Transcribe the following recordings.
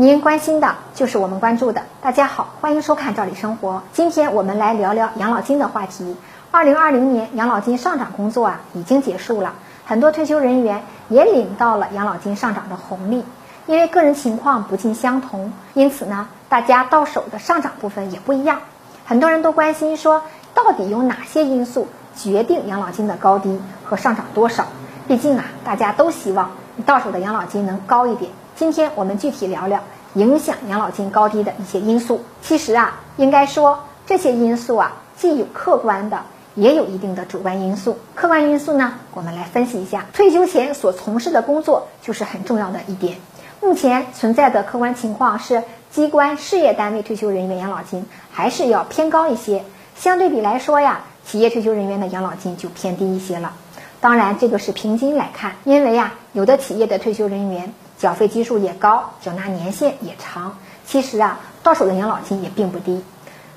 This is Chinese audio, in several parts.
您关心的就是我们关注的。大家好，欢迎收看《赵理生活》。今天我们来聊聊养老金的话题。二零二零年养老金上涨工作啊已经结束了，很多退休人员也领到了养老金上涨的红利。因为个人情况不尽相同，因此呢，大家到手的上涨部分也不一样。很多人都关心说，到底有哪些因素决定养老金的高低和上涨多少？毕竟啊，大家都希望你到手的养老金能高一点。今天我们具体聊聊影响养老金高低的一些因素。其实啊，应该说这些因素啊，既有客观的，也有一定的主观因素。客观因素呢，我们来分析一下。退休前所从事的工作就是很重要的一点。目前存在的客观情况是，机关事业单位退休人员养老金还是要偏高一些。相对比来说呀，企业退休人员的养老金就偏低一些了。当然，这个是平均来看，因为呀，有的企业的退休人员。缴费基数也高，缴纳年限也长，其实啊，到手的养老金也并不低。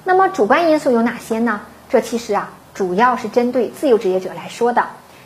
那么主观因素有哪些呢？这其实啊，主要是针对自由职业者来说的。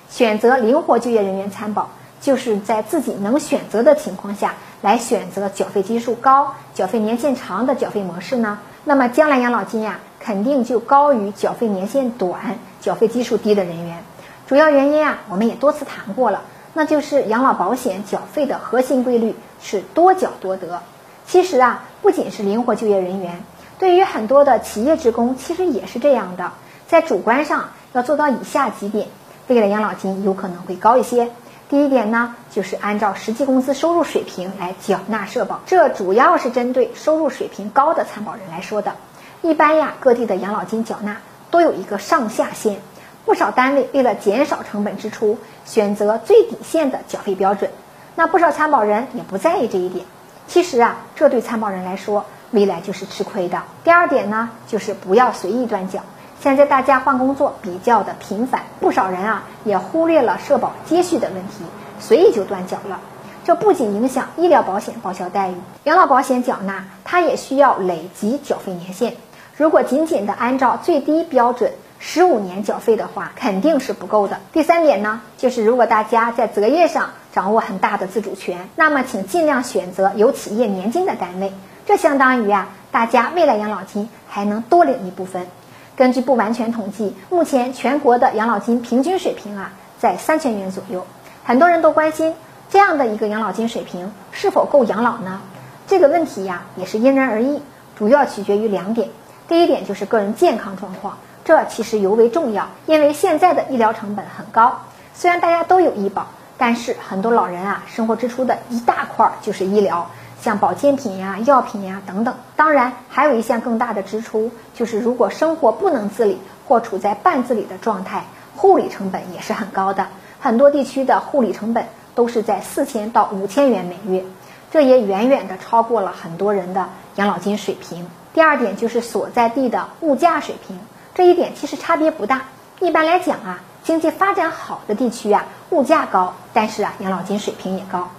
选择灵活就业人员参保，就是在自己能选择的情况下来选择缴费基数高、缴费年限长的缴费模式呢。那么将来养老金呀，肯定就高于缴费年限短、缴费基数低的人员。主要原因啊，我们也多次谈过了。那就是养老保险缴费的核心规律是多缴多得。其实啊，不仅是灵活就业人员，对于很多的企业职工，其实也是这样的。在主观上要做到以下几点，未来养老金有可能会高一些。第一点呢，就是按照实际工资收入水平来缴纳社保，这主要是针对收入水平高的参保人来说的。一般呀，各地的养老金缴纳都有一个上下限。不少单位为了减少成本支出，选择最底线的缴费标准。那不少参保人也不在意这一点。其实啊，这对参保人来说，未来就是吃亏的。第二点呢，就是不要随意断缴。现在大家换工作比较的频繁，不少人啊也忽略了社保接续的问题，随意就断缴了。这不仅影响医疗保险报销待遇，养老保险缴纳它也需要累积缴费年限。如果仅仅的按照最低标准，十五年缴费的话，肯定是不够的。第三点呢，就是如果大家在择业上掌握很大的自主权，那么请尽量选择有企业年金的单位，这相当于啊，大家未来养老金还能多领一部分。根据不完全统计，目前全国的养老金平均水平啊，在三千元左右。很多人都关心这样的一个养老金水平是否够养老呢？这个问题呀，也是因人而异，主要取决于两点。第一点就是个人健康状况。这其实尤为重要，因为现在的医疗成本很高。虽然大家都有医保，但是很多老人啊，生活支出的一大块就是医疗，像保健品呀、药品呀等等。当然，还有一项更大的支出，就是如果生活不能自理或处在半自理的状态，护理成本也是很高的。很多地区的护理成本都是在四千到五千元每月，这也远远的超过了很多人的养老金水平。第二点就是所在地的物价水平。这一点其实差别不大。一般来讲啊，经济发展好的地区啊，物价高，但是啊，养老金水平也高。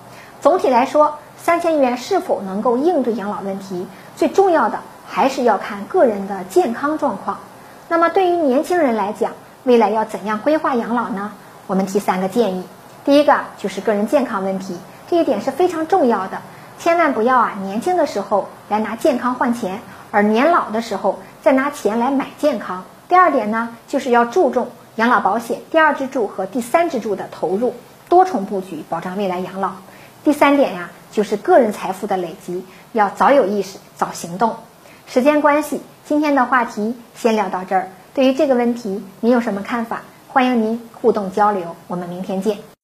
总体来说，三千元是否能够应对养老问题，最重要的还是要看个人的健康状况。那么对于年轻人来讲，未来要怎样规划养老呢？我们提三个建议。第一个就是个人健康问题，这一点是非常重要的，千万不要啊，年轻的时候来拿健康换钱。而年老的时候再拿钱来买健康。第二点呢，就是要注重养老保险第二支柱和第三支柱的投入，多重布局，保障未来养老。第三点呀，就是个人财富的累积，要早有意识，早行动。时间关系，今天的话题先聊到这儿。对于这个问题，您有什么看法？欢迎您互动交流。我们明天见。